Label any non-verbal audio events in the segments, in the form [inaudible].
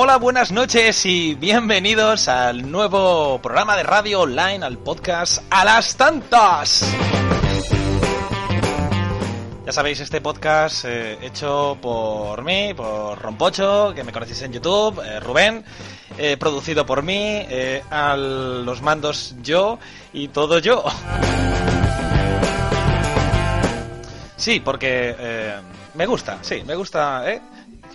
Hola, buenas noches y bienvenidos al nuevo programa de radio online, al podcast A las Tantas. Ya sabéis, este podcast eh, hecho por mí, por Rompocho, que me conocéis en YouTube, eh, Rubén, eh, producido por mí, a los mandos yo y todo yo. Sí, porque me gusta, sí, me gusta, ¿eh?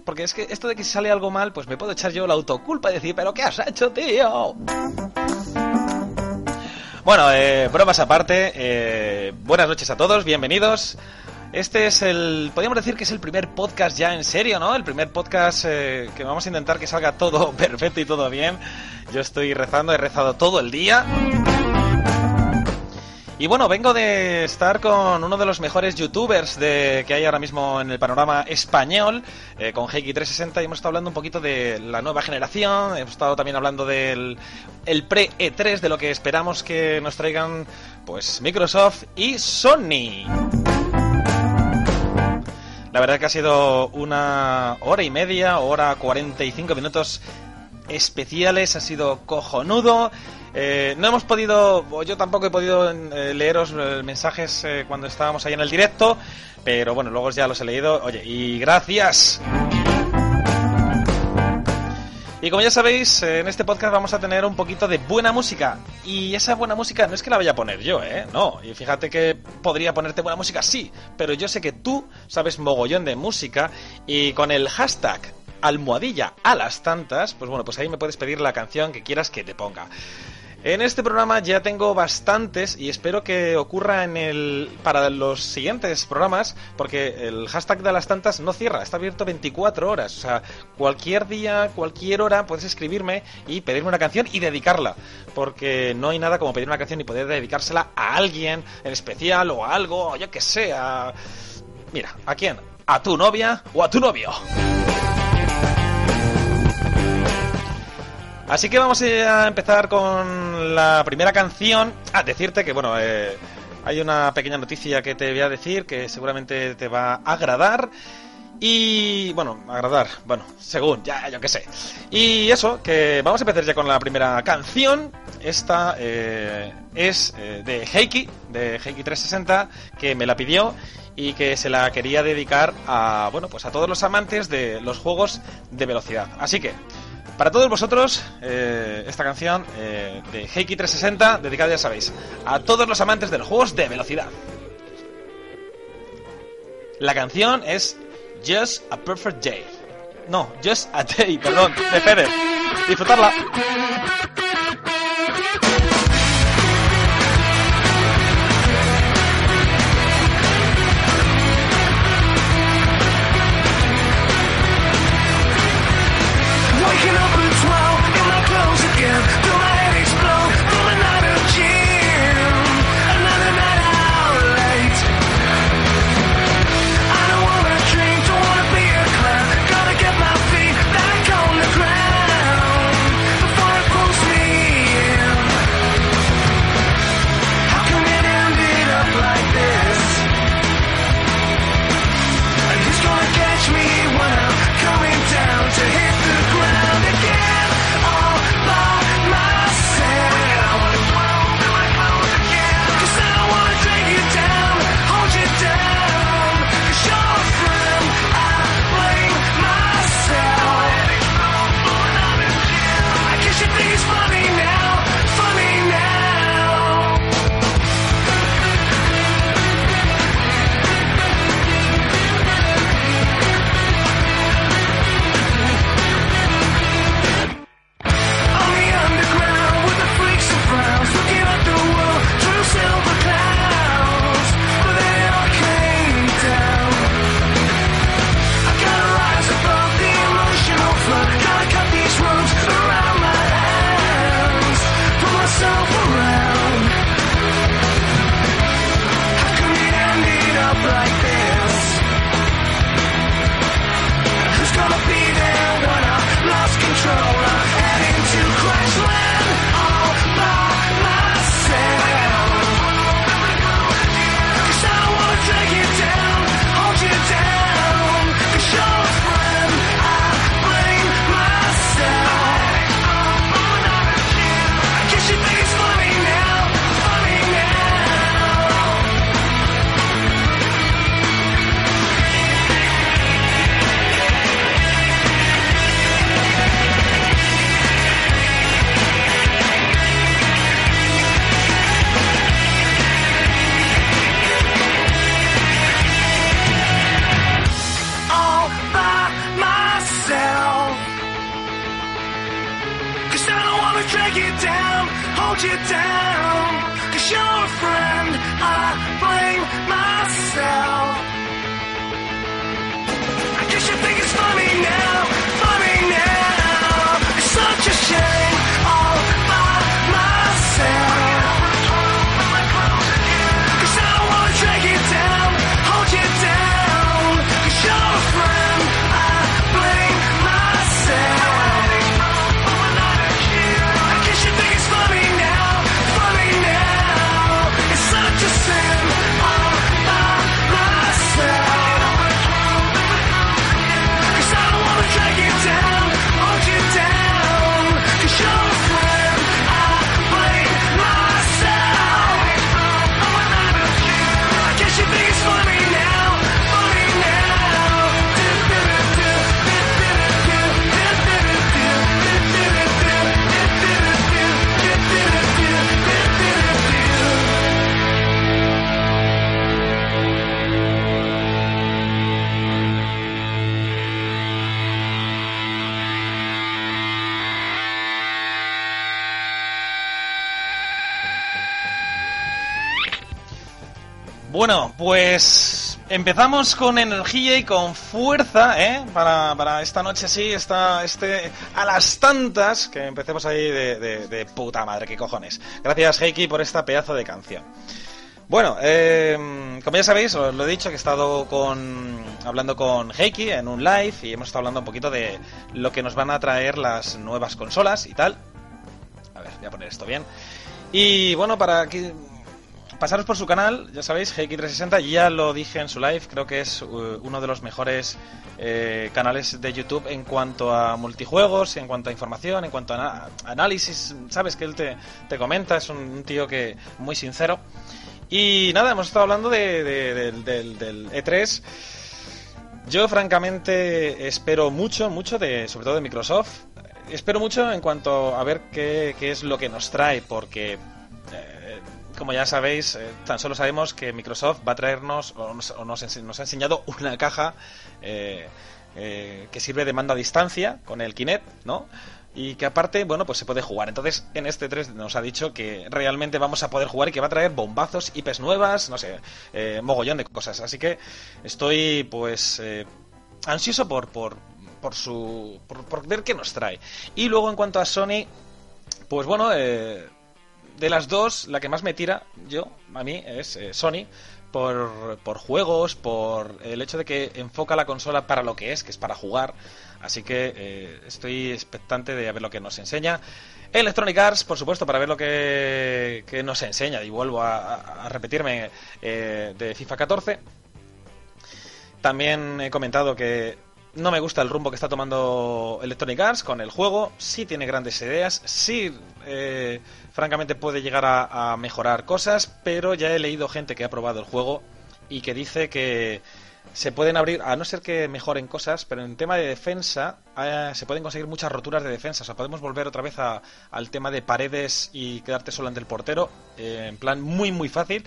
Porque es que esto de que sale algo mal, pues me puedo echar yo la autoculpa y decir, ¿pero qué has hecho, tío? Bueno, bromas aparte, buenas noches a todos, bienvenidos. Este es el, podríamos decir que es el primer podcast ya en serio, ¿no? El primer podcast eh, que vamos a intentar que salga todo [laughs] perfecto y todo bien. Yo estoy rezando, he rezado todo el día. Y bueno, vengo de estar con uno de los mejores youtubers de, que hay ahora mismo en el panorama español, eh, con Heiki360, y hemos estado hablando un poquito de la nueva generación, hemos estado también hablando del el pre-E3, de lo que esperamos que nos traigan pues Microsoft y Sony. La verdad que ha sido una hora y media, hora 45 minutos especiales, ha sido cojonudo. Eh, no hemos podido, yo tampoco he podido eh, leeros eh, mensajes cuando estábamos ahí en el directo, pero bueno, luego ya los he leído. Oye, y gracias. Y como ya sabéis, en este podcast vamos a tener un poquito de buena música. Y esa buena música no es que la vaya a poner yo, ¿eh? No. Y fíjate que podría ponerte buena música, sí. Pero yo sé que tú sabes mogollón de música. Y con el hashtag almohadilla a las tantas, pues bueno, pues ahí me puedes pedir la canción que quieras que te ponga. En este programa ya tengo bastantes y espero que ocurra en el para los siguientes programas porque el hashtag de las tantas no cierra, está abierto 24 horas, o sea, cualquier día, cualquier hora puedes escribirme y pedirme una canción y dedicarla, porque no hay nada como pedir una canción y poder dedicársela a alguien en especial o a algo, o yo que sé, a... Mira, ¿a quién? ¿A tu novia o a tu novio? Así que vamos a empezar con la primera canción. Ah, decirte que, bueno, eh, hay una pequeña noticia que te voy a decir que seguramente te va a agradar. Y bueno, agradar, bueno, según, ya, yo qué sé. Y eso, que vamos a empezar ya con la primera canción. Esta eh, es eh, de Heiki, de Heiki360, que me la pidió y que se la quería dedicar a, bueno, pues a todos los amantes de los juegos de velocidad. Así que, para todos vosotros, eh, esta canción eh, de Heiki 360, dedicada, ya sabéis, a todos los amantes de los juegos de velocidad. La canción es Just a Perfect Day. No, Just a Day, perdón, de Feder. Disfrutarla. you down, hold you down. Cause you're a friend, I blame myself. I guess you think it's funny now. Bueno, pues empezamos con energía y con fuerza, ¿eh? Para, para esta noche así, esta, este, a las tantas, que empecemos ahí de, de- de puta madre, qué cojones. Gracias, Heiki, por esta pedazo de canción. Bueno, eh, como ya sabéis, os lo he dicho que he estado con, hablando con Heiki en un live y hemos estado hablando un poquito de lo que nos van a traer las nuevas consolas y tal. A ver, voy a poner esto bien. Y bueno, para que pasaros por su canal, ya sabéis, Heiki360, ya lo dije en su live, creo que es uh, uno de los mejores eh, canales de YouTube en cuanto a multijuegos, en cuanto a información, en cuanto a análisis, sabes que él te, te comenta, es un, tío que muy sincero. Y nada, hemos estado hablando de, de- del- del- del E3. Yo francamente espero mucho, mucho de, sobre todo de Microsoft. Espero mucho en cuanto a ver qué, qué es lo que nos trae, porque eh, como ya sabéis, eh, tan solo sabemos que Microsoft va a traernos, o nos, nos ha enseñado [laughs] una caja eh, eh, que sirve de mando a distancia con el Kinect, ¿no? Y que aparte, bueno, pues se puede jugar. Entonces, en este 3 nos ha dicho que realmente vamos a poder jugar y que va a traer bombazos, IPs nuevas, no sé, eh, mogollón de cosas. Así que estoy, pues, eh, ansioso por, por, por su. Por, por ver qué nos trae. Y luego, en cuanto a Sony, pues bueno, eh, de las dos, la que más me tira, yo, a mí, es eh, Sony. Por, por juegos, por el hecho de que enfoca la consola para lo que es, que es para jugar. Así que eh, estoy expectante de ver lo que nos enseña. Electronic Arts, por supuesto, para ver lo que, nos enseña. Y vuelvo a repetirme eh, de FIFA 14. También he comentado que no me gusta el rumbo que está tomando Electronic Arts con el juego. Sí tiene grandes ideas, sí, eh, francamente puede llegar a, mejorar cosas, pero ya he leído gente que ha probado el juego y que dice que se pueden abrir, a no ser que mejoren cosas, pero en tema de defensa eh, se pueden conseguir muchas roturas de defensa. O sea, podemos volver otra vez a- al tema de paredes y quedarte solo ante el portero, eh, en plan muy, muy fácil.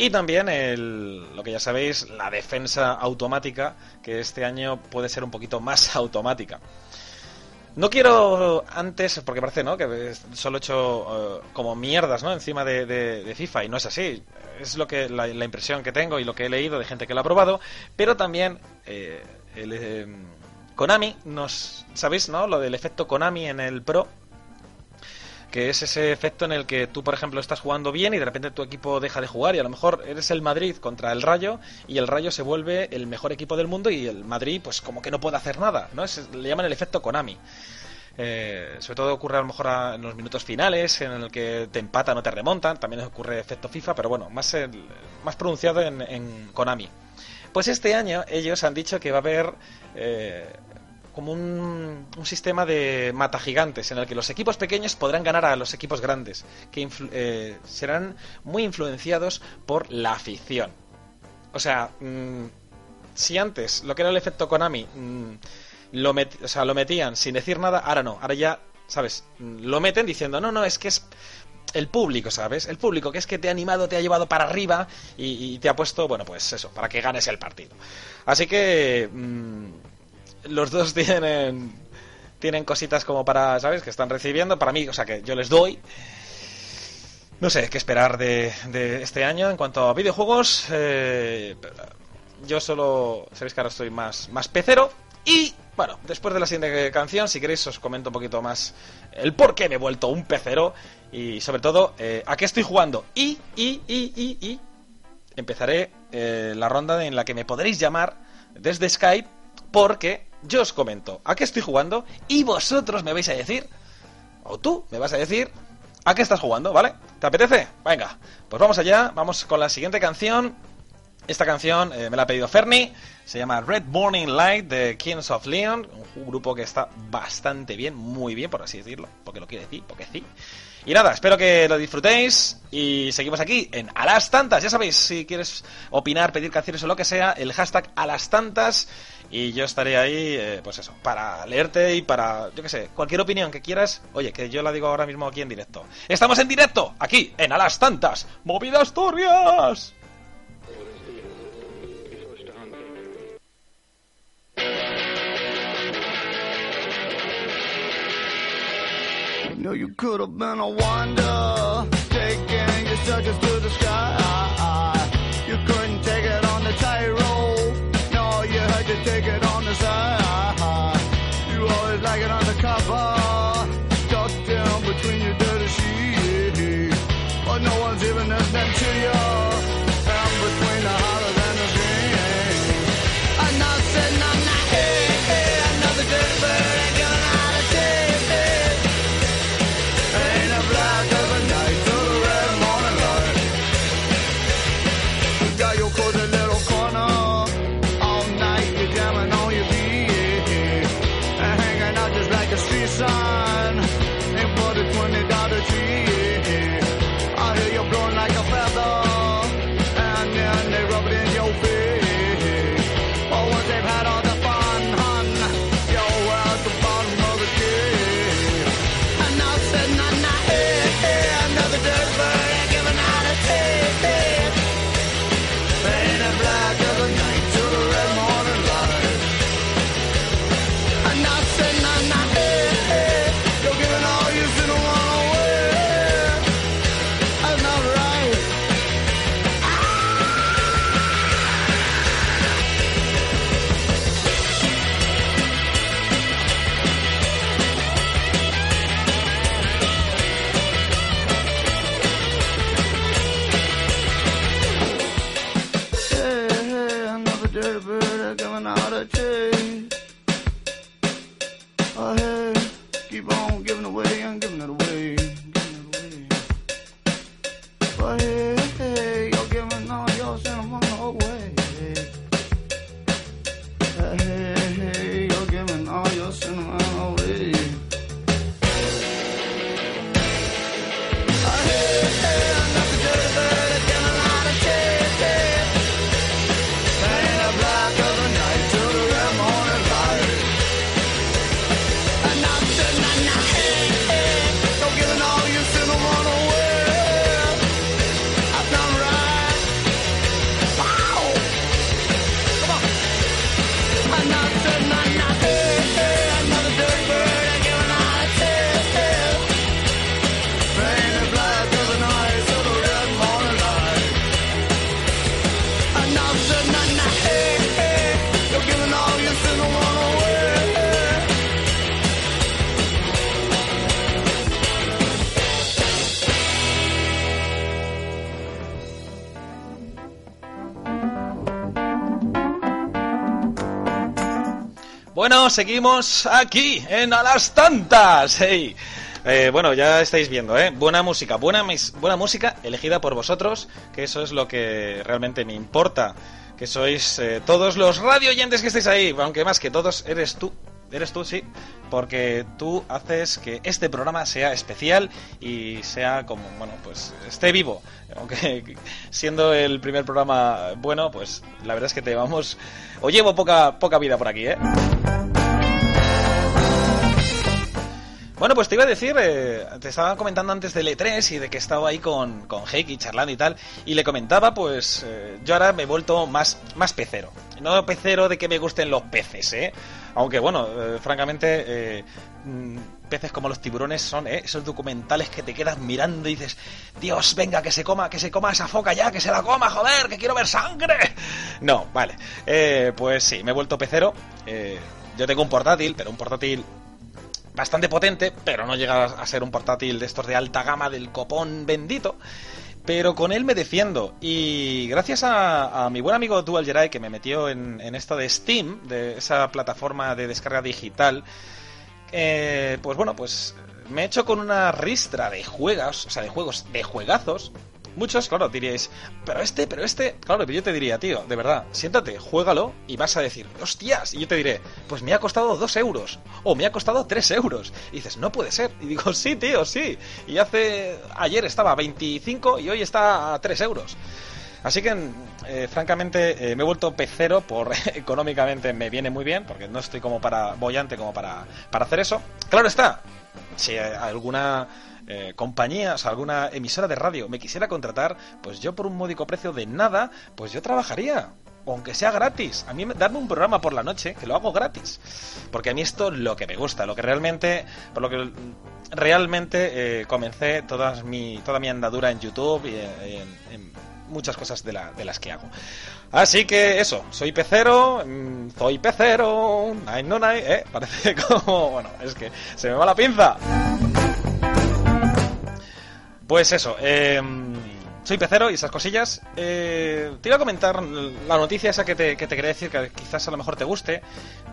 Y también el, lo que ya sabéis, la defensa automática, que este año puede ser un poquito más [laughs] automática. No quiero antes, porque parece ¿no? que solo he hecho eh, como mierdas ¿no? encima de, FIFA y no es así. Es lo que la, la impresión que tengo y lo que he leído de gente que lo ha probado. Pero también eh, el, eh, Konami nos... ¿Sabéis no? lo del efecto Konami en el Pro? Que es ese efecto en el que tú, por ejemplo, estás jugando bien y de repente tu equipo deja de jugar y a lo mejor eres el Madrid contra el Rayo y el Rayo se vuelve el mejor equipo del mundo y el Madrid pues como que no puede hacer nada, ¿no? Le llaman el efecto Konami. Eh, sobre todo ocurre a lo mejor en los minutos finales en el que te empatan o te remontan, también ocurre efecto FIFA, pero bueno, más, el- más pronunciado en, en Konami. Pues este año ellos han dicho que va a haber eh, como un, un sistema de mata gigantes en el que los equipos pequeños podrán ganar a los equipos grandes, que eh, serán muy influenciados por la afición. O sea, mm, si antes lo que era el efecto Konami mm, lo, o sea, lo metían sin decir nada, ahora no, ahora ya, ¿sabes? Mm, Lo meten diciendo, no, no, es que es el público, ¿sabes? El público que es que te ha animado, te ha llevado para arriba y, te ha puesto, bueno, pues eso, para que ganes el partido. Así que los dos [laughs] tienen tienen cositas como para, ¿sabes? Que están recibiendo, para mí, o sea, que yo les doy. No sé qué esperar de, este año en cuanto a videojuegos. eh, yo solo. Sabéis que ahora estoy más, más pecero. Y bueno, después de la siguiente canción, si queréis, os comento un poquito más el por qué me he vuelto un pecero. Y sobre todo, eh, a qué estoy jugando. Y, y, y, y, y. Empezaré eh, la ronda en la que me podréis llamar desde Skype. Porque yo os comento a qué estoy jugando. Y vosotros me vais a decir. O tú me vas a decir ¿A qué estás jugando, vale? ¿Te apetece? Venga, pues vamos allá, vamos con la siguiente canción. Esta canción eh, me la ha pedido Fernie, se llama Red Morning Light de Kings of Leon, un grupo que está bastante bien, muy bien, por así decirlo, porque lo quiere decir, porque sí. Y nada, espero que lo disfrutéis y seguimos aquí en A las Tantas. Ya sabéis, si quieres opinar, pedir canciones o lo que sea, el hashtag A las Tantas y yo estaré ahí, eh, pues eso, para leerte y para, yo qué sé, cualquier opinión que quieras. Oye, que yo la digo ahora mismo aquí en directo. Estamos en directo, aquí, en A las Tantas. ¡Movida Asturias! know you could have been a wonder, taking your to the sky. Seguimos aquí en A las Tantas. Hey. Eh, bueno, ya estáis viendo, ¿eh? Buena música, buena, buena música elegida por vosotros, que eso es lo que realmente me importa. Que sois eh, todos los radio oyentes que estáis ahí, aunque más que todos eres tú. Eres tú, sí, porque tú haces que este programa sea especial y sea como, bueno, pues esté vivo. Aunque [laughs] siendo el primer programa bueno, pues la verdad es que te vamos, o llevo poca, poca vida por aquí, ¿eh? Bueno, pues te iba a decir, eh, te estaba comentando antes del E3 y de que he estado ahí con, con Heiki charlando y tal, y le comentaba, pues eh, yo ahora me he vuelto más, más pecero. No pecero de que me gusten los peces, ¿eh? Aunque bueno, eh, francamente, eh, mm, peces como los tiburones son esos documentales que te quedas mirando y dices, Dios, venga, que se coma, que se coma esa foca ya, que se la coma, joder, que quiero ver sangre. [laughs] No, vale. Pues sí, me he vuelto pecero. Yo tengo un portátil, pero un portátil bastante potente, pero no llega a ser un portátil de estos de alta gama del copón bendito. Pero con él me defiendo. Y gracias a, mi buen amigo Dual Jedi que me metió en, en esto de Steam, de esa plataforma de descarga digital, eh, pues bueno, pues me he hecho con una ristra de juegos, o sea, de juegos, de juegazos. Muchos, claro, diríais, pero este, pero este. Claro, pero yo te diría, tío, de verdad, siéntate, juégalo y vas a decir, hostias. Y yo te diré, pues me ha costado dos euros. O me ha costado tres euros. Y dices, no puede ser. Y digo, sí, tío, sí. Y hace. Ayer estaba a 25 y hoy está a 3 euros. Así que, eh, francamente, eh, me he vuelto pecero por [laughs] económicamente me viene muy bien, porque no estoy como para bollante como para, para hacer eso. Claro está, si alguna eh, compañía, o sea, alguna emisora de radio me quisiera contratar, pues yo por un módico precio de nada, pues yo trabajaría. Aunque sea gratis, a mí me- darme un programa por la noche, que lo hago gratis. Porque a mí esto es lo que me gusta, lo que realmente, por lo que realmente eh, comencé todas mi, toda mi andadura en YouTube y en, en muchas cosas de, la- de las que hago. Así que eso, soy pecero, mm, soy pecero, nine no nine, eh, parece [laughs] como, bueno, es que se me va la pinza. Pues eso, eh, soy pecero y esas cosillas. Eh, te iba a comentar la noticia esa que te, que te quería decir, que quizás a lo mejor te guste,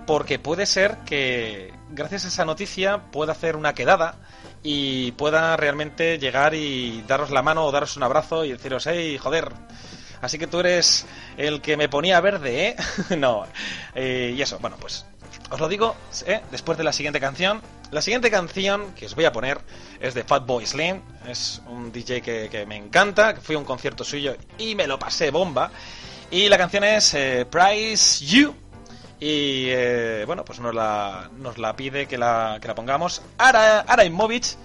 porque puede ser que gracias a esa noticia pueda hacer una quedada y pueda realmente llegar y daros la mano o daros un abrazo y deciros, hey, joder, así que tú eres el que me ponía verde, ¿eh? [laughs] no. Eh, y eso, bueno, pues os lo digo ¿eh? después de la siguiente canción. La siguiente canción que os voy a poner es de Fatboy Slim. Es un DJ que, que me encanta, fui a un concierto suyo y me lo pasé bomba. Y la canción es eh, Price You. Y eh, bueno, pues nos la, nos la pide que la, que la pongamos. Ara, Ara Imovich,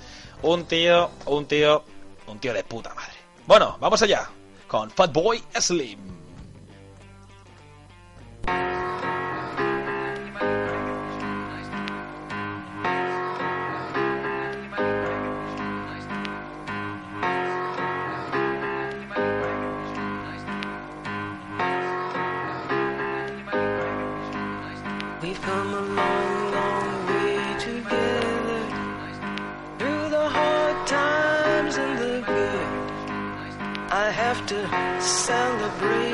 un tío, un tío, un tío de puta madre. Bueno, vamos allá con Fatboy Slim. Celebrate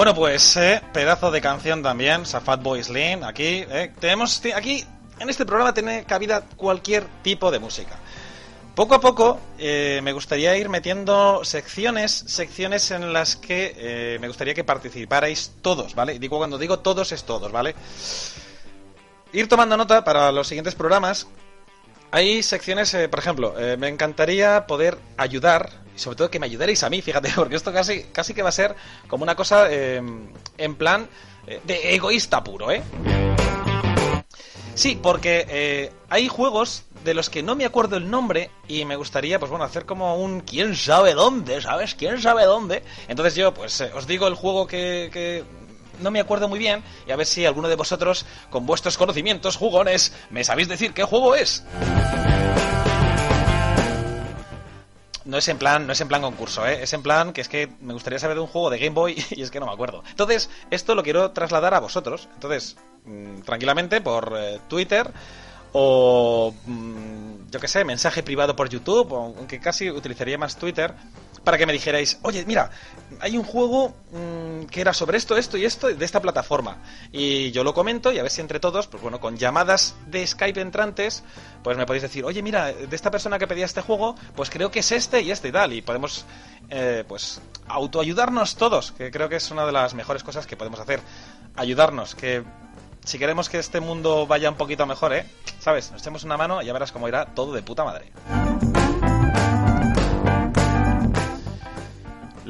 Bueno, pues eh, pedazo de canción también, Safat Boy Slim, aquí, eh, tenemos, aquí, en este programa tiene cabida cualquier tipo de música. Poco a poco eh, me gustaría ir metiendo secciones, secciones en las que eh, me gustaría que participarais todos, ¿vale? Digo, cuando digo todos es todos, ¿vale? Ir tomando nota para los siguientes programas. Hay secciones, eh, por ejemplo, eh, me encantaría poder ayudar, y sobre todo que me ayudarais a mí, fíjate, [laughs] porque esto casi, casi que va a ser como una cosa eh, en plan eh, de egoísta puro, ¿eh? Sí, porque eh, hay juegos de los que no me acuerdo el nombre y me gustaría, pues bueno, hacer como un quién sabe dónde, ¿sabes? ¿Quién sabe dónde? Entonces yo, pues os digo el juego que, que no me acuerdo muy bien y a ver si alguno de vosotros, con vuestros conocimientos jugones, me sabéis decir qué juego es. No es en plan, no es en plan concurso, ¿eh? es en plan que es que me gustaría saber de un juego de Game Boy [laughs] y es que no me acuerdo. Entonces, esto lo quiero trasladar a vosotros. Entonces, mm, tranquilamente por eh, Twitter o mm, yo qué sé, mensaje privado por YouTube, aunque casi utilizaría más Twitter para que me dijerais, oye, mira, hay un juego mm, que era sobre esto, esto y esto de esta plataforma. Y yo lo comento y a ver si entre todos, pues bueno, con llamadas de Skype entrantes, pues me podéis decir, oye, mira, de esta persona que pedía este juego, pues creo que es este y este y tal. Y podemos, eh, pues, autoayudarnos todos, que creo que es una de las mejores cosas que podemos hacer. Ayudarnos, que si queremos que este mundo vaya un poquito mejor, ¿eh? ¿Sabes? Nos echemos una mano y ya verás cómo irá todo de puta madre.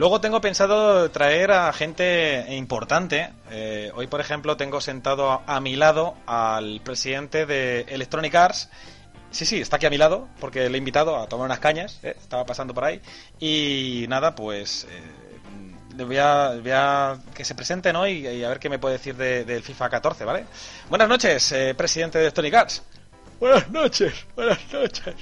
Luego tengo pensado traer a gente importante. Eh, hoy, por ejemplo, tengo sentado a, a mi lado al presidente de Electronic Arts. Sí, sí, está aquí a mi lado, porque le he invitado a tomar unas cañas, ¿eh? estaba pasando por ahí. Y nada, pues eh, voy a, voy a que se presente, ¿no? Y, y a ver qué me puede decir de- del FIFA 14, ¿vale? Buenas noches, eh, presidente de Electronic Arts. Buenas noches, buenas noches.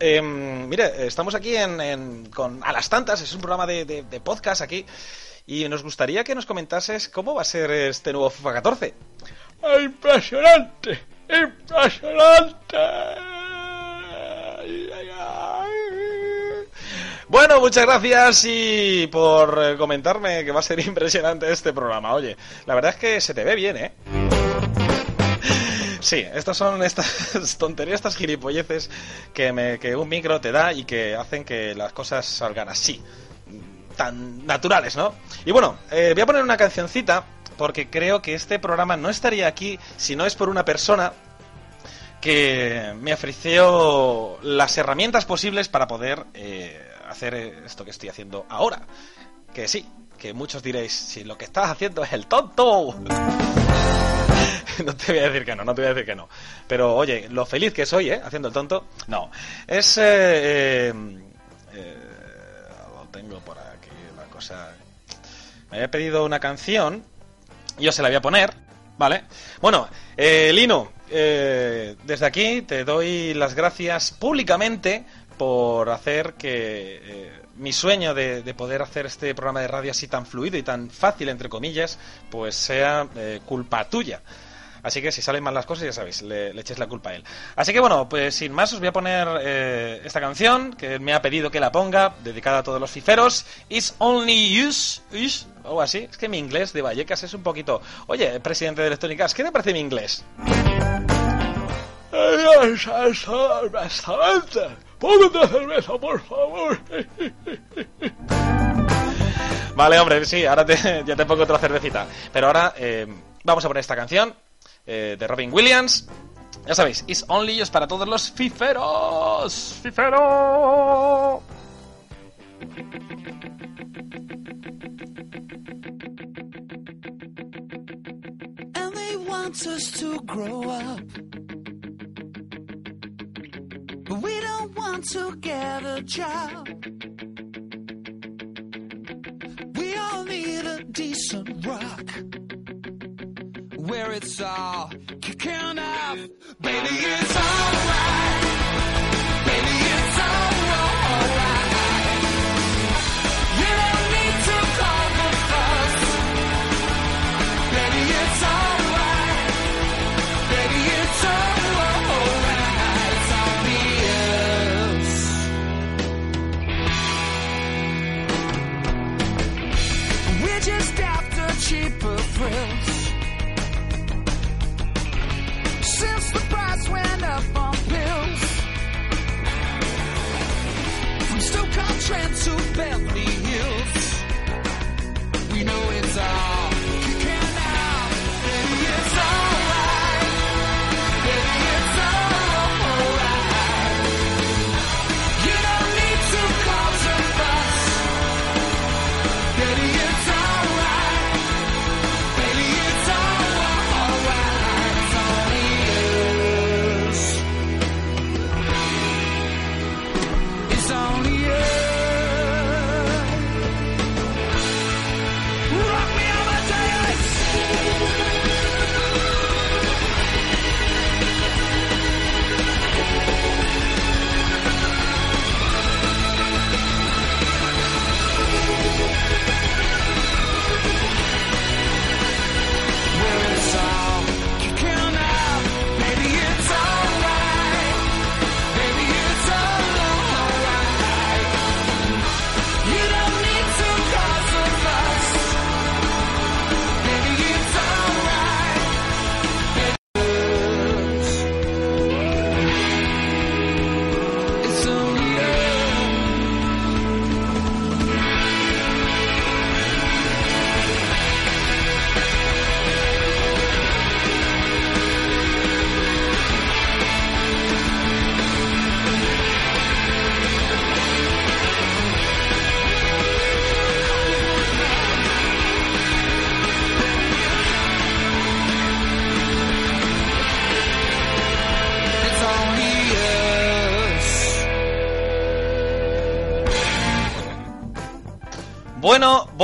Eh, mire, estamos aquí en, en- con A las Tantas, es un programa de, de- de podcast aquí, y nos gustaría que nos comentases cómo va a ser este nuevo FIFA 14. ¡Impresionante! ¡Impresionante! Ay, ay, ay. Bueno, muchas gracias y por comentarme que va a ser [laughs] impresionante este programa. Oye, la verdad es que se te ve bien, ¿eh? Sí, estas son estas [laughs] tonterías, estas gilipolleces que, me, un micro te da y que hacen que las cosas salgan así, tan naturales, ¿no? Y bueno, eh, voy a poner una cancioncita porque creo que este programa no estaría aquí si no es por una persona que me ofreció las herramientas posibles para poder eh, hacer esto que estoy haciendo ahora. Que sí, que muchos diréis, si lo que estás haciendo es el tonto. [laughs] no te voy a decir que no, no te voy a decir que no. Pero oye, lo feliz que soy, ¿eh? Haciendo el tonto, no. Es... Eh, eh, eh, lo tengo por aquí, la cosa... Me había pedido una canción, yo se la voy a poner, ¿vale? Bueno, eh, Lino, eh, desde aquí te doy las gracias públicamente por hacer que mi sueño de, de poder hacer este programa de radio así tan fluido y tan fácil, entre comillas, pues sea culpa tuya. Así que si salen mal las cosas, ya sabéis, le, le echéis la culpa a él. Así que bueno, pues sin más os voy a poner eh, esta canción que me ha pedido que la ponga, dedicada a todos los fiferos. It's only use, use, o así. Es que mi inglés de Vallecas es un poquito... Oye, presidente de Electronic Arts, ¿qué te parece mi inglés? Bastante. Póngate cerveza, por favor. Vale, hombre, sí, ahora te- ya te pongo otra cervecita. Pero ahora eh, vamos a poner esta canción eh, de Robin Williams. Ya sabéis, It's Only Just para todos los fiferos. ¡Fifero! and they want us to grow up. But we don't want to get a job. We all need a decent rock. Where it's all kicking off. Baby, it's alright. Baby, it's alright. You don't need to the. Baby, it's alright. Baby, it's alright. Obvious. We're just after cheaper thrills. Went up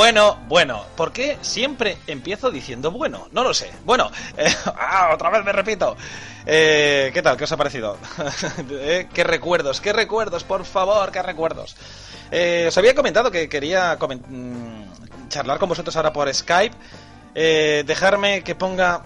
Bueno, bueno. ¿Por qué siempre empiezo diciendo bueno? No lo sé. Bueno, eh, [laughs] ah, otra vez me repito. Eh, ¿Qué tal? ¿Qué os ha parecido? [laughs] Eh, ¿Qué recuerdos? ¿Qué recuerdos? Por favor, ¿qué recuerdos? Eh, os había comentado que quería comen- mm, charlar con vosotros ahora por Skype. Dejarme que ponga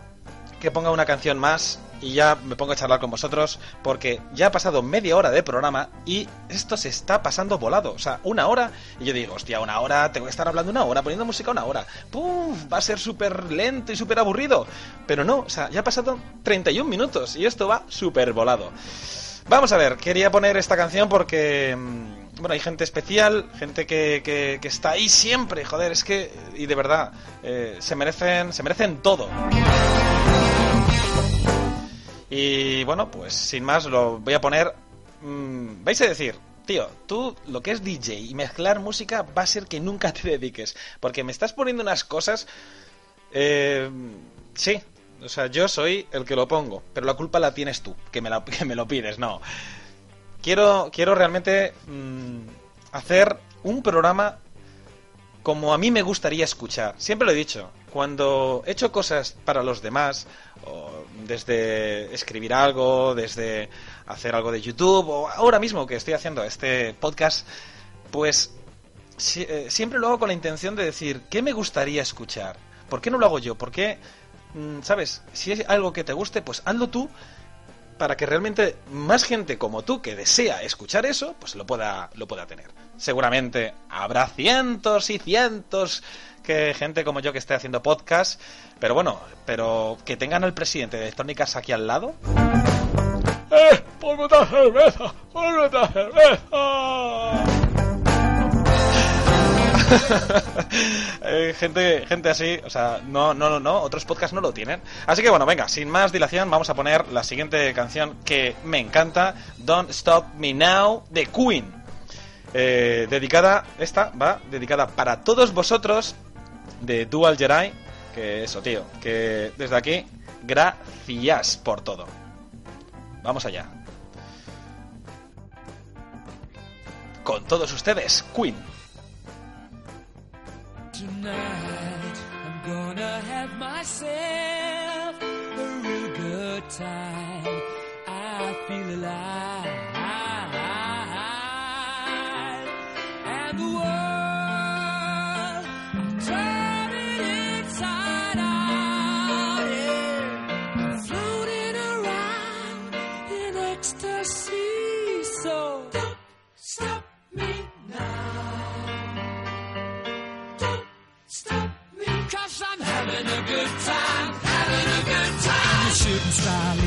que ponga una canción más y ya me pongo a charlar con vosotros porque ya ha pasado media hora de programa y esto se está pasando volado. O sea, una hora y yo digo, hostia, una hora, tengo que estar hablando una hora, poniendo música una hora. ¡Puf! Va a ser súper lento y súper aburrido. Pero no, o sea, ya ha pasado 31 minutos y esto va súper volado. Vamos a ver, quería poner esta canción porque... mm, Bueno, hay gente especial, gente que, que- que está ahí siempre, joder, es que... Y de verdad, eh, se merecen se merecen todo. Y bueno, pues sin más lo voy a poner... mm, vais a decir, tío, tú lo que es DJ y mezclar música va a ser que nunca te [laughs] dediques. Porque me estás poniendo unas cosas. Eh, sí, o sea, yo soy el que lo pongo, pero la culpa la tienes tú, que me, la- [laughs] que me lo pides, no. Quiero, quiero realmente mm, hacer un programa como a mí me gustaría escuchar. Siempre lo he dicho, cuando he hecho cosas para los demás, o desde escribir algo, desde hacer algo de YouTube, o ahora mismo que estoy haciendo este podcast, pues eh, siempre lo hago con la intención de decir, ¿qué me gustaría escuchar? ¿Por qué no lo hago yo? ¿Por qué, mm, sabes, si es algo que te guste, pues hazlo tú para que realmente más gente como tú que desea escuchar eso, pues lo pueda, lo pueda tener. Seguramente habrá cientos y cientos que gente como yo que esté haciendo podcast, pero bueno, pero que tengan al presidente de Electrónicas aquí al lado. ¡Eh! ¡Ponme otra cerveza! ¡Ponme otra cerveza! [laughs] Eh, gente, gente así, o sea, no, no, no, no, otros podcasts no lo tienen. Así que bueno, venga, sin más dilación, vamos a poner la siguiente canción que me encanta, Don't Stop Me Now, de Queen. Eh, dedicada, esta va dedicada para todos vosotros de Dual Jedi, que eso, tío, que desde aquí, gracias por todo. Vamos allá. Con todos ustedes, Queen. Tonight I'm gonna have myself a real good time. I feel alive. Time.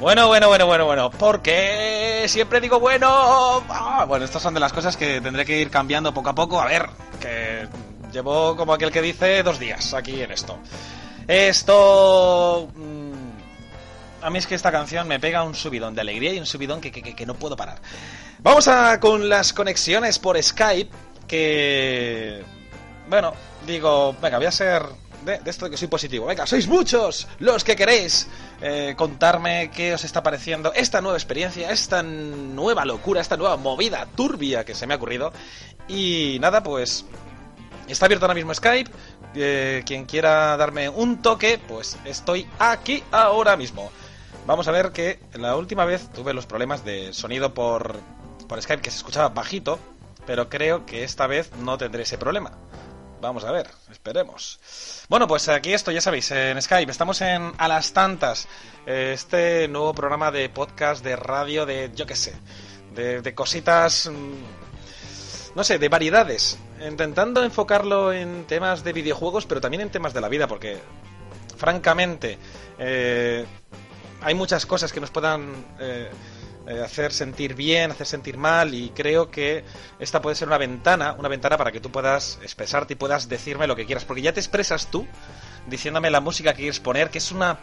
Bueno, bueno, bueno, bueno, bueno. Porque siempre digo bueno. Ah, bueno, estas son de las cosas que tendré que ir cambiando poco a poco. A ver, que llevo como aquel que dice dos días aquí en esto. Esto... mm, A mí es que esta canción me pega un subidón de alegría y un subidón que, que- que- no puedo parar. Vamos a con las conexiones por Skype. Que... Bueno, digo, venga, voy a ser de, esto de que soy positivo. Venga, sois muchos los que queréis eh, contarme qué os está pareciendo esta nueva experiencia, esta nueva locura, esta nueva movida turbia que se me ha ocurrido. Y nada, pues está abierto ahora mismo Skype. Eh, quien quiera darme un toque, pues estoy aquí ahora mismo. Vamos a ver que la última vez tuve los problemas de sonido por, por Skype que se escuchaba bajito, pero creo que esta vez no tendré ese problema. Vamos a ver, esperemos. Bueno, pues aquí estoy, ya sabéis, en Skype. Estamos en A las Tantas, este nuevo programa de podcast, de radio, de yo qué sé, de, de cositas, mm, no sé, de variedades. Intentando enfocarlo en temas de videojuegos, pero también en temas de la vida, porque, francamente, eh, hay muchas cosas que nos puedan eh, eh, hacer sentir bien, hacer sentir mal y creo que esta puede ser una ventana, una ventana para que tú puedas expresarte y puedas decirme lo que quieras, porque ya te expresas tú diciéndome la música que quieres poner, que es una,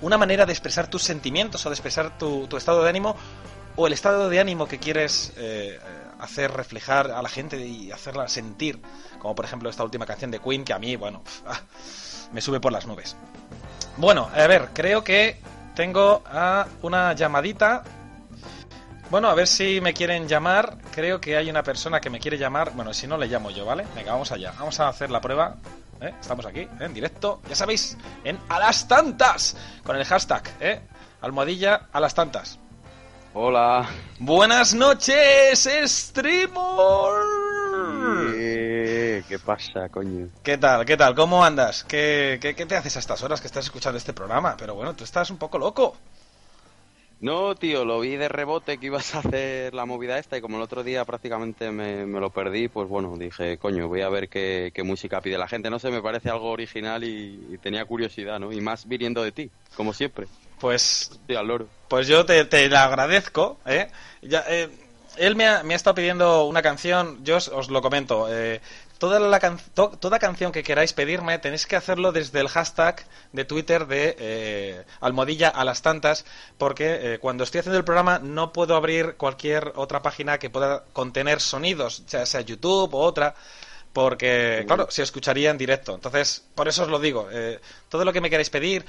una manera de expresar tus sentimientos o de expresar tu, tu estado de ánimo o el estado de ánimo que quieres eh, hacer reflejar a la gente y hacerla sentir, como por ejemplo esta última canción de Queen que a mí, bueno, ah, me sube por las nubes. Bueno, a ver, creo que tengo a una llamadita. Bueno, a ver si me quieren llamar. Creo que hay una persona que me quiere llamar. Bueno, si no le llamo yo, ¿vale? Venga, vamos allá. Vamos a hacer la prueba. ¿eh? Estamos aquí, ¿eh? en directo. Ya sabéis, en A las Tantas. Con el hashtag, ¿eh? Almohadilla a las Tantas. Hola. Buenas noches, Streamor. Eh, ¿Qué pasa, coño? ¿Qué tal? ¿Qué tal? ¿Cómo andas? ¿Qué, qué, qué te haces a estas horas que estás escuchando este programa? Pero bueno, tú estás un poco loco. No, tío, lo vi de rebote que ibas a hacer la movida esta y como el otro día prácticamente me, me lo perdí, pues bueno, dije, coño, voy a ver qué, qué música pide la gente. No sé, me parece algo original y, y tenía curiosidad, ¿no? Y más viniendo de ti, como siempre. Pues Estoy al loro. Pues yo te, te la agradezco, ¿eh? Ya, eh, él me ha, me ha estado pidiendo una canción, yo os, os lo comento. eh, toda, la can- to- toda canción que queráis pedirme tenéis que hacerlo desde el hashtag de Twitter de eh, almohadilla a las tantas, porque eh, cuando estoy haciendo el programa no puedo abrir cualquier otra página que pueda contener sonidos, sea, sea YouTube o otra, porque, claro, se escucharía en directo. Entonces, por eso os lo digo. eh, todo lo que me queráis pedir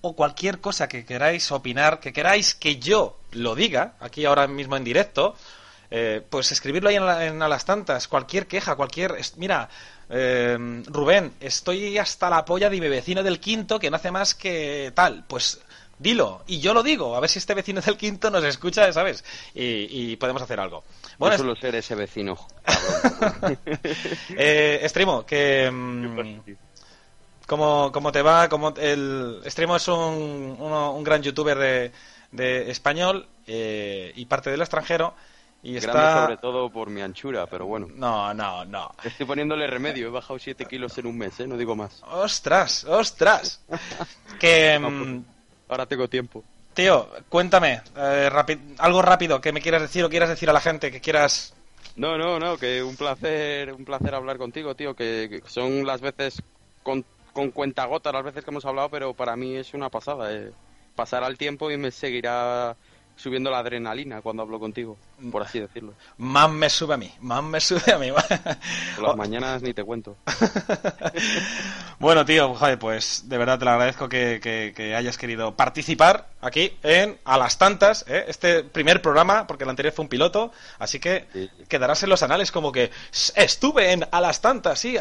o cualquier cosa que queráis opinar, que queráis que yo lo diga, aquí ahora mismo en directo, eh, pues escribirlo ahí en, la- en a las tantas. Cualquier queja, cualquier... es- Mira, eh, Rubén, estoy hasta la polla de mi vecino del quinto que no hace más que tal. Pues dilo, y yo lo digo, a ver si este vecino del quinto nos escucha, ¿sabes? Y, y podemos hacer algo. Bueno, Yo suelo ser ese vecino, [laughs] eh, Extremo, que... mm, ¿Cómo, cómo te va? ¿Cómo el Extremo es un, uno- un gran youtuber de, de español eh, y parte del extranjero y Grande sobre todo por mi anchura, pero bueno. No, no, no. Estoy poniéndole remedio, he bajado 7 kilos en un mes, ¿eh? No digo más. ¡Ostras! ¡Ostras! [laughs] Que... mm, Ahora tengo tiempo. tío, cuéntame, eh, algo rápido que me quieras decir o quieras decir a la gente que quieras... No, no, no, que un placer, un placer hablar contigo, tío, que, que son las veces con, con cuentagotas las veces que hemos hablado, pero para mí es una pasada. Eh. Pasará el tiempo y me seguirá subiendo la adrenalina cuando hablo contigo, por así decirlo. Más me sube a mí, más me sube a mí. [laughs] Por las mañanas ni te cuento. [laughs] Bueno, tío, joder, pues de verdad te lo agradezco que, que- que hayas querido participar aquí en A las Tantas, ¿eh? este primer programa, porque el anterior fue un piloto, así que Sí. quedarás en los anales como que "S- estuve en A las Tantas, sí.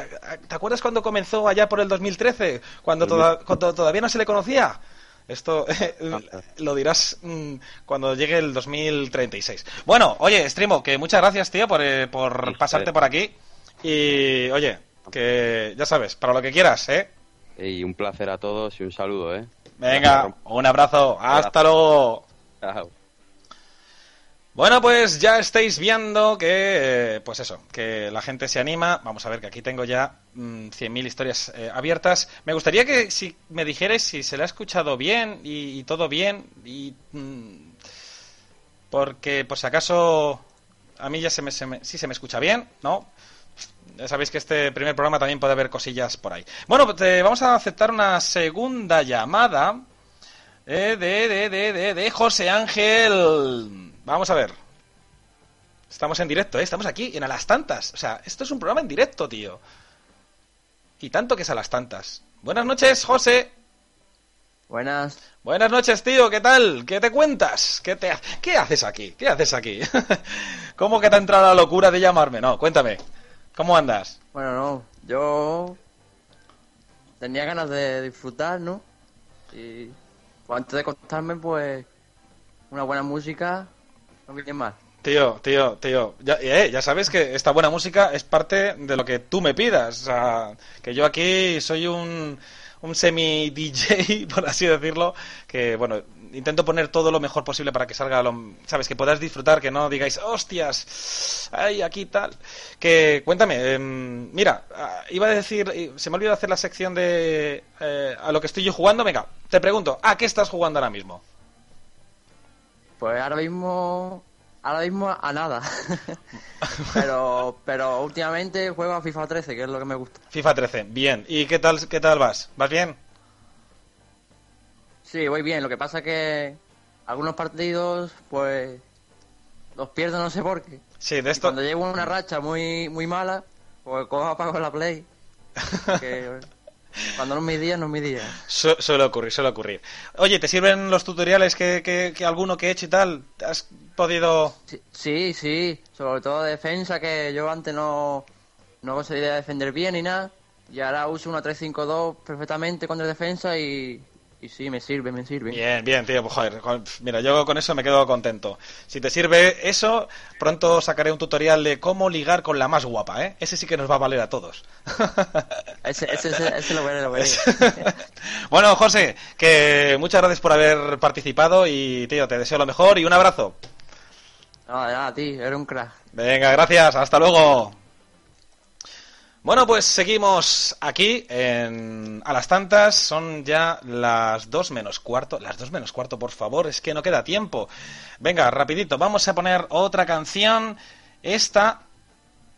¿Te acuerdas cuando comenzó allá por el 2013? Cuando, toda- cuando todavía no se le conocía. Esto [laughs] lo dirás mm, cuando llegue el 2036. Bueno, oye, Strimo, que muchas gracias, tío, por, eh, por Sí, pasarte por aquí. Y, oye, que ya sabes, para lo que quieras, ¿eh? Y un placer a todos y un saludo, ¿eh? Venga, un abrazo. Hasta luego. Chao. Bueno, pues ya estáis viendo que, eh, pues eso, que la gente se anima. Vamos a ver que aquí tengo ya mm, 100.000 historias eh, abiertas. Me gustaría que si me dijerais si se le ha escuchado bien y, todo bien y mm, porque por si acaso a mí ya se me, se me- sí se me escucha bien, ¿no? Ya sabéis que este primer programa también puede haber cosillas por ahí. Bueno, pues eh, vamos a aceptar una segunda llamada eh, de, de, de, de, de José Ángel. Vamos a ver. Estamos en directo, ¿eh? Estamos aquí en A las Tantas. O sea, esto es un programa en directo, tío. Y tanto que es A las Tantas. Buenas noches, José. Buenas. Buenas noches, tío. ¿Qué tal? ¿Qué te cuentas? ¿Qué, te ha- ¿Qué haces aquí? ¿Qué haces aquí? [laughs] ¿Cómo que te ha entrado la locura de llamarme? No, cuéntame. ¿Cómo andas? Bueno, no, yo tenía ganas de disfrutar, ¿no? Y pues, antes de contarme, pues, una buena música, Tío, tío, tío, ya, eh, ya sabes que esta buena música es parte de lo que tú me pidas. O sea, que yo aquí soy un, un semi-DJ, [laughs] por así decirlo, que, bueno, intento poner todo lo mejor posible para que salga, lo, sabes, que puedas disfrutar, que no digáis, hostias, ay, aquí tal. Que, cuéntame, em, mira, ah, iba a decir, eh, se me ha olvidado hacer la sección de eh, a lo que estoy yo jugando, venga, te pregunto, ¿a qué estás jugando ahora mismo? Pues ahora mismo, ahora mismo a nada. [laughs] pero, pero últimamente juego a FIFA 13, que es lo que me gusta. FIFA 13, bien. ¿Y qué tal, qué tal vas? ¿Vas bien? Sí, voy bien, lo que pasa que algunos partidos, pues, los pierdo no sé por qué. Sí, de Y esto... Cuando llevo una racha muy, muy mala, pues cojo apago la play. [laughs] Que cuando no es mi día, no es mi día. Su- suele ocurrir, suele ocurrir. Oye, ¿te sirven los tutoriales que, que, que alguno que he hecho y tal? ¿Has podido...? Sí, sí, sí, sobre todo defensa, que yo antes no, no conseguía defender bien ni nada. Y ahora uso una 3-5-2 perfectamente contra defensa y, y sí, me sirve, me sirve. Bien, bien, tío, pues joder, con- mira, yo con eso me quedo contento. Si te sirve eso, pronto sacaré un tutorial de cómo ligar con la más guapa, ¿eh? Ese sí que nos va a valer a todos. [laughs] Ese, ese, ese, ese lo [laughs] bueno, José, que muchas gracias por haber participado y, tío, te deseo lo mejor y un abrazo. Nada, nada, tío, eres un crack. Venga, gracias, hasta luego. Bueno, pues seguimos aquí en a las tantas, son ya las dos menos cuarto, las dos menos cuarto, por favor, es que no queda tiempo. Venga, rapidito, vamos a poner otra canción, esta,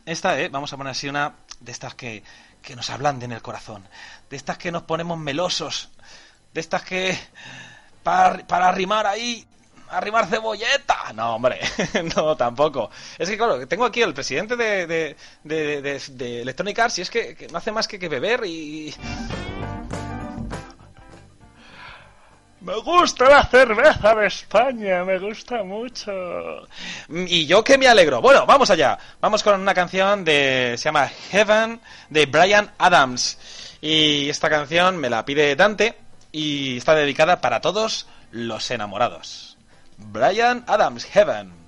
esta, eh, vamos a poner así una de estas que, que nos ablanden el corazón, de estas que nos ponemos melosos, de estas que para, para arrimar ahí, arrimar cebolleta. No, hombre, [laughs] no, tampoco. Es que, claro, tengo aquí el presidente de, de, de, de- de Electronic Arts y es que, que no hace más que, que beber y... Me gusta la cerveza de España, me gusta mucho. Y yo que me alegro. Bueno, vamos allá. Vamos con una canción de se llama Heaven de Brian Adams. Y esta canción me la pide Dante y está dedicada para todos los enamorados. Brian Adams, Heaven.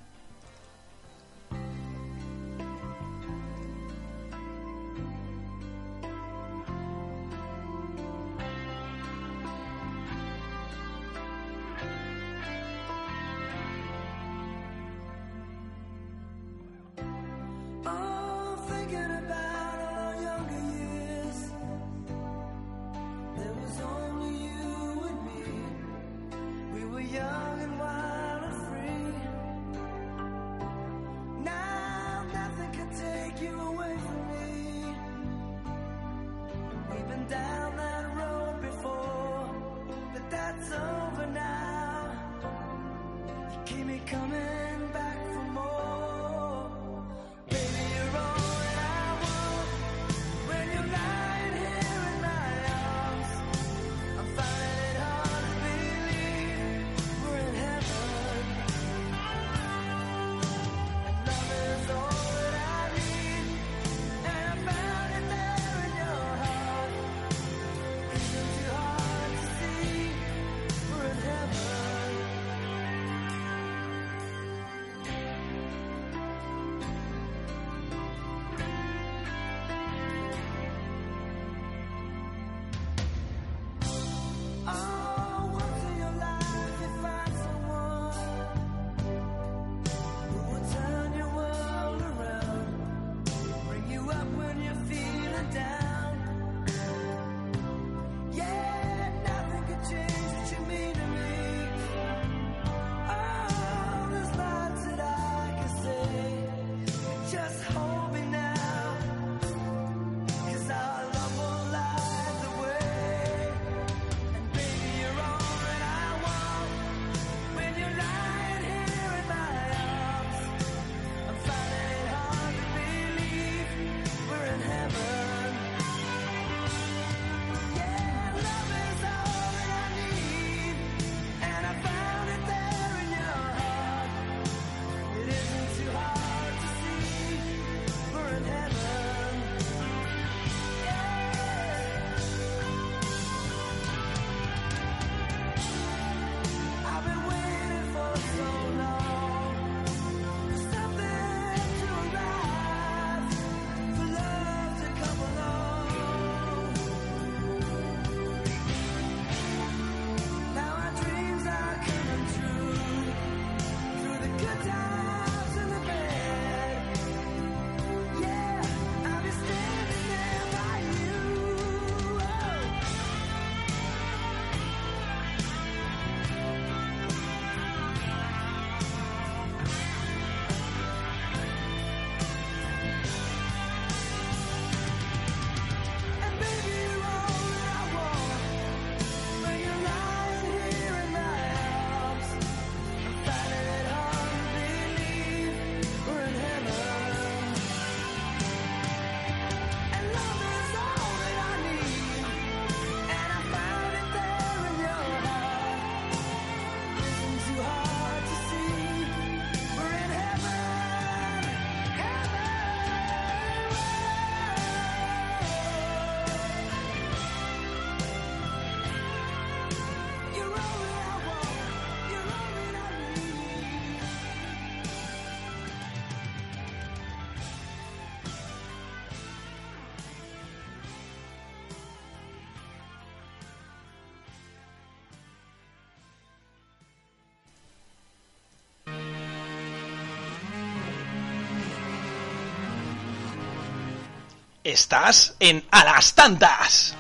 Estás en A las Tantas.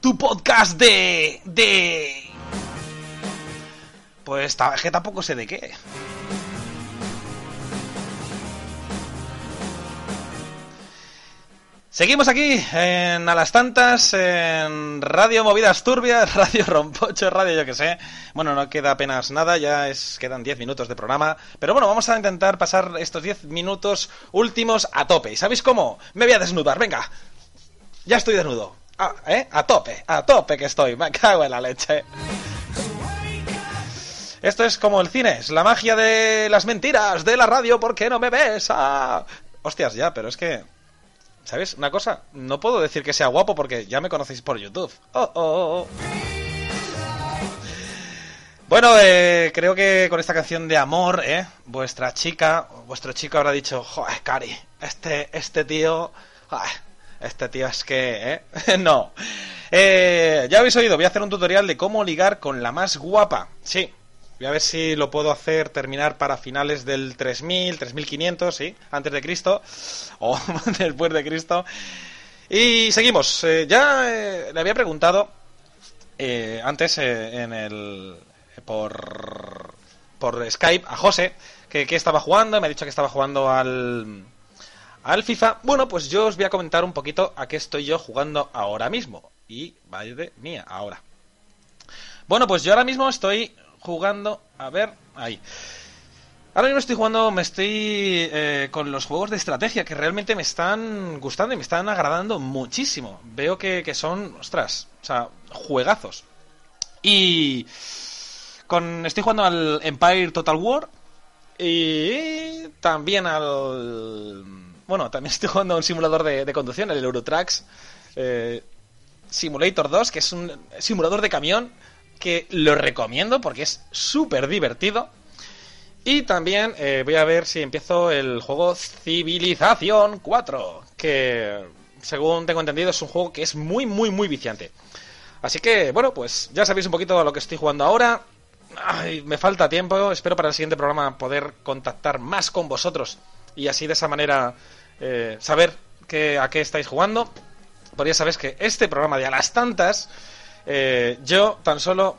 Tu podcast de... de... Pues es que tampoco sé de qué. Seguimos aquí en A las Tantas, en Radio Movidas Turbias, [laughs] Radio Rompocho, Radio yo que sé. Bueno, no queda apenas nada, ya es quedan 10 minutos de programa. Pero bueno, vamos a intentar pasar estos 10 minutos últimos a tope. ¿Y sabéis cómo? Me voy a desnudar, venga. Ya estoy desnudo. Ah, ¿eh? A tope, a tope que estoy. Me cago en la leche. Esto es como el cine, es la magia de las mentiras, de la radio, ¿por qué no me ves? Ah. Hostias, ya, pero es que... ¿Sabes? Una cosa, no puedo decir que sea guapo porque ya me conocéis por YouTube. Oh, oh, oh, oh. Bueno, eh, creo que con esta canción de amor, ¿eh? Vuestra chica, vuestro chico habrá dicho, joder, Cari, este, este tío, este tío es que, ¿eh? [laughs] no. Eh, ya habéis oído, voy a hacer un tutorial de cómo ligar con la más guapa. Sí, voy a ver si lo puedo hacer terminar para finales del 3000, 3500, sí, antes de Cristo, [laughs] o [laughs] después de Cristo. Y seguimos. Eh, ya eh, le había preguntado eh, antes eh, en el por por Skype a José que, que estaba jugando, me ha dicho que estaba jugando al al FIFA. Bueno, pues yo os voy a comentar un poquito a qué estoy yo jugando ahora mismo. Y de mía, ahora. Bueno, pues yo ahora mismo estoy jugando, a ver, ahí. Ahora mismo estoy jugando, me estoy eh, con los juegos de estrategia que realmente me están gustando y me están agradando muchísimo. Veo que, que son, ostras, o sea, juegazos. Y con estoy jugando al Empire Total War y también al bueno, también [laughs] estoy jugando a un simulador de, conducción, el Eurotrax eh, Simulator 2, que es un simulador de camión que lo recomiendo porque es súper divertido. Y también eh, voy a ver si empiezo el juego Civilización 4, que según tengo entendido es un juego que es muy, muy, muy viciante. Así que, bueno, pues ya sabéis un poquito a lo que estoy jugando ahora. Me falta tiempo, espero para el siguiente programa poder contactar más con vosotros y así de esa manera eh, saber que, a qué estáis jugando. Porque ya sabéis que este programa de a las tantas, eh, yo tan solo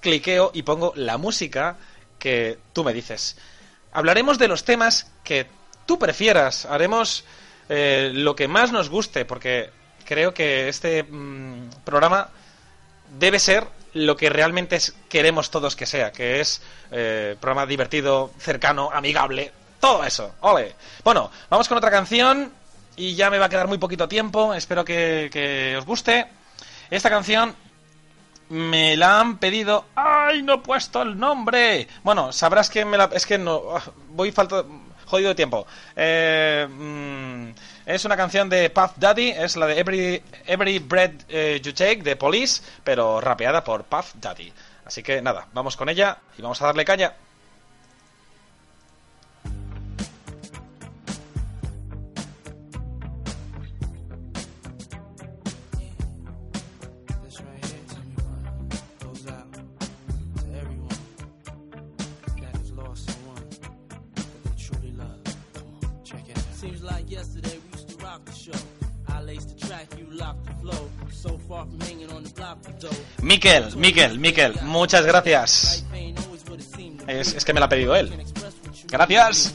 cliqueo y pongo la música que tú me dices. Hablaremos de los temas que tú prefieras, haremos eh, lo que más nos guste, porque creo que este mm, programa debe ser lo que realmente queremos todos que sea, que es eh, programa divertido, cercano, amigable, todo eso. Ole. Bueno, vamos con otra canción y ya me va a quedar muy poquito tiempo, espero que os guste. Esta canción me la han pedido. ¡Ay, no he puesto el nombre! Bueno, sabrás que me la. Es que no. ah, Voy falta. Jodido de tiempo. Eh, mm, es una canción de Puff Daddy. Es la de Every, Every Breath eh, You Take de Police, pero rapeada por Puff Daddy. Así que nada, vamos con ella y vamos a darle caña. Miquel, Miquel, Miquel, muchas gracias. Es, es que me la ha pedido él. Gracias.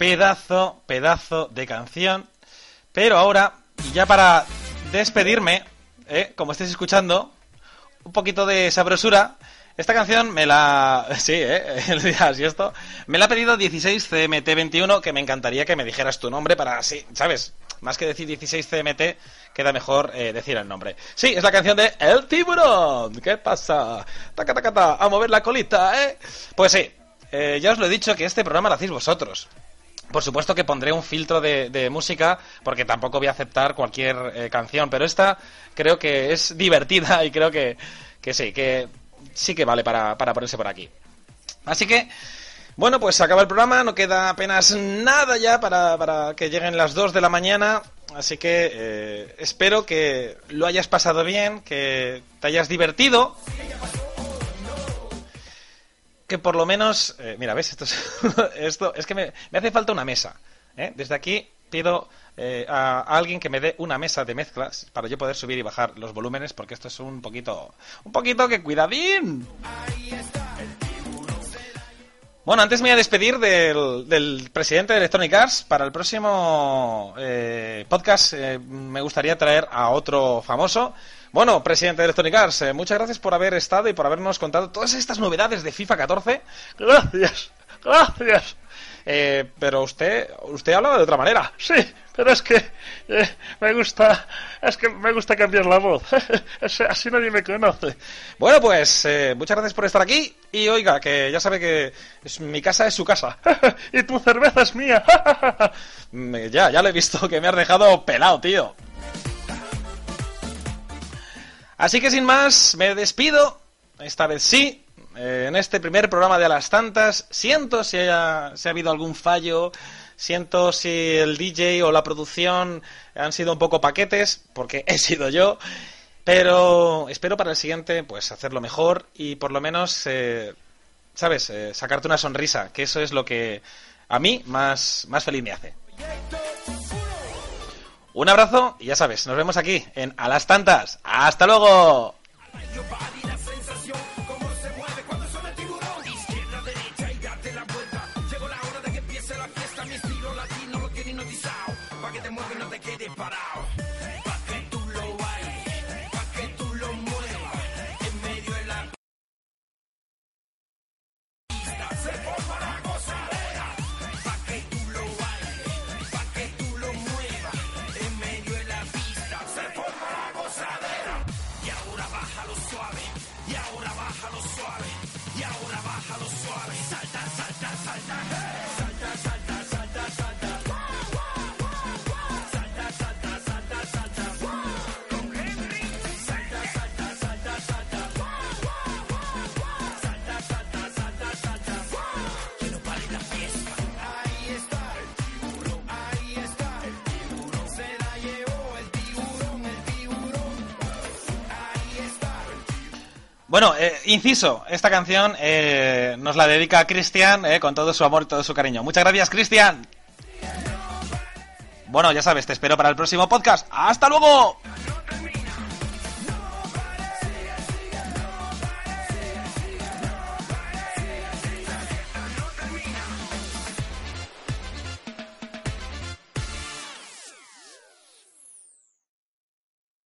Pedazo, pedazo de canción. Pero ahora, y ya para despedirme, ¿eh? como estáis escuchando, un poquito de sabrosura. Esta canción me la... [laughs] Sí, ¿eh? [laughs] Y esto... Me la ha pedido 16CMT21, que me encantaría que me dijeras tu nombre para así, ¿sabes? Más que decir 16CMT, queda mejor eh, decir el nombre. Sí, es la canción de El Tiburón. ¿Qué pasa? Taca, taca, ta, a mover la colita, ¿eh? Pues sí, eh, ya os lo he dicho que este programa lo hacéis vosotros. Por supuesto que pondré un filtro de, música porque tampoco voy a aceptar cualquier eh, canción, pero esta creo que es divertida y creo que, que sí, que sí que vale para, para ponerse por aquí. Así que, bueno, pues se acaba el programa, no queda apenas nada ya para, para que lleguen las 2 de la mañana, así que eh, espero que lo hayas pasado bien, que te hayas divertido que por lo menos. eh, mira, ¿ves? Esto es, [laughs] esto, es que me, hace falta una mesa. ¿eh? Desde aquí pido eh, a, a alguien que me dé una mesa de mezclas para yo poder subir y bajar los volúmenes, porque esto es un poquito. Un poquito que cuidadín. Bueno, antes me voy a despedir del, del presidente de Electronic Arts. Para el próximo eh, podcast eh, me gustaría traer a otro famoso. Bueno, presidente de Electronic Arts, eh, muchas gracias por haber estado y por habernos contado todas estas novedades de FIFA 14. Gracias, gracias. Eh, pero usted, usted hablaba de otra manera. Sí, pero es que eh, me gusta, es que me gusta cambiar la voz. [laughs] Así- nadie me conoce. Bueno, pues eh, muchas gracias por estar aquí. Y oiga, que ya sabe que es- mi casa es su casa. [laughs] y tu cerveza es mía. [laughs] Me- ya, ya lo he visto, que me has dejado pelado, tío. Así que sin más, me despido. Esta vez sí. eh, en este primer programa de A las Tantas. Siento si, haya, si ha habido algún fallo. Siento si el DJ o la producción han sido un poco paquetes, porque [laughs] he sido yo. Pero espero para el siguiente, pues hacerlo mejor y por lo menos, eh, ¿sabes? Eh, sacarte una sonrisa, que eso es lo que a mí más, más feliz me hace. Un abrazo y ya sabes, nos vemos aquí en A las Tantas. ¡Hasta luego! Bueno, eh, inciso, esta canción eh, nos la dedica Cristian eh, con todo su amor y todo su cariño. Muchas gracias, Cristian. Bueno, ya sabes, te espero para el próximo podcast. ¡Hasta luego!